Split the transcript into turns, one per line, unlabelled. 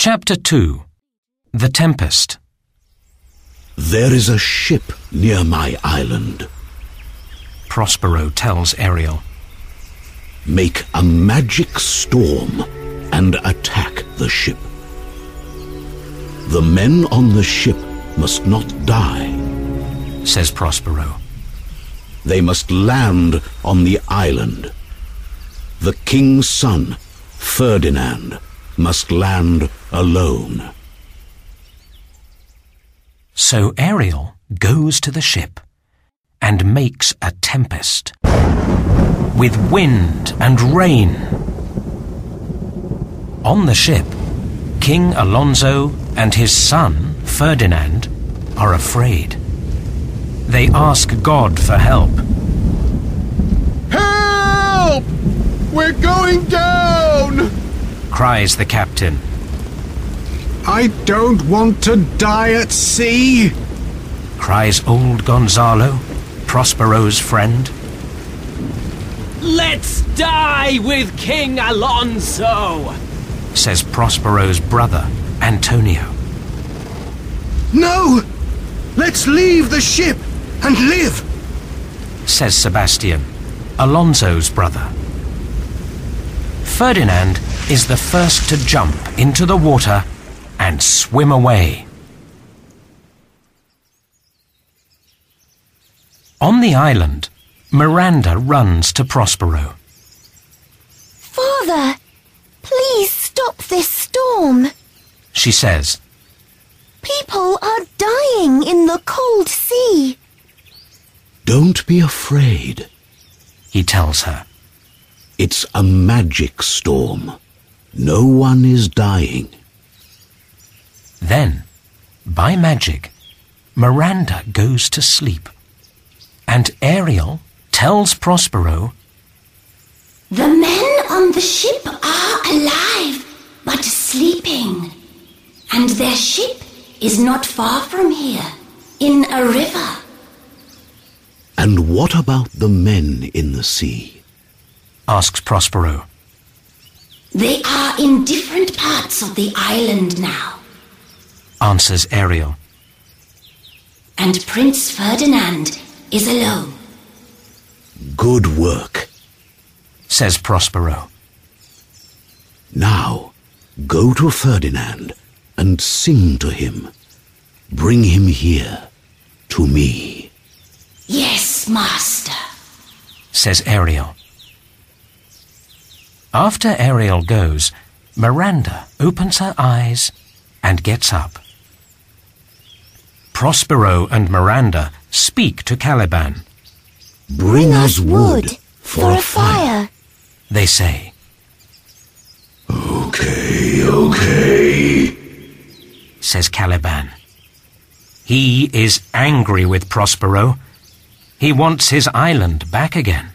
Chapter 2 The Tempest
There is a ship near my island.
Prospero tells Ariel.
Make a magic storm and attack the ship. The men on the ship must not die.
says Prospero.
They must land on the island. The king's son, Ferdinand, must land alone.
So Ariel goes to the ship and makes a tempest with wind and rain. On the ship, King Alonso and his son, Ferdinand, are afraid. They ask God for help.
Help! We're going down!
Cries the captain.
I don't want to die at sea.
cries old Gonzalo, Prospero's friend.
Let's die with King Alonso!
says Prospero's brother, Antonio.
No! Let's leave the ship and live.
says Sebastian, Alonso's brother. Ferdinand is the first to jump into the water and swim away. On the island, Miranda runs to Prospero.
Father, please stop this storm.
She says,
People are dying in the cold sea.
Don't be afraid.
he tells her.
It's a magic storm. No one is dying.
Then, by magic, Miranda goes to sleep. And Ariel tells Prospero
The men on the ship are alive, but sleeping. And their ship is not far from here, in a river.
And what about the men in the sea?
asks Prospero.
They are in different parts of the island now.
answers Ariel.
And Prince Ferdinand is alone.
Good work.
says Prospero.
Now, go to Ferdinand and sing to him. Bring him here, to me.
Yes, master.
says Ariel. After Ariel goes, Miranda opens her eyes and gets up. Prospero and Miranda speak to Caliban.
Bring, us wood for, a fire.
They say,
Okay, okay.
says Caliban. He is angry with Prospero. He wants his island back again.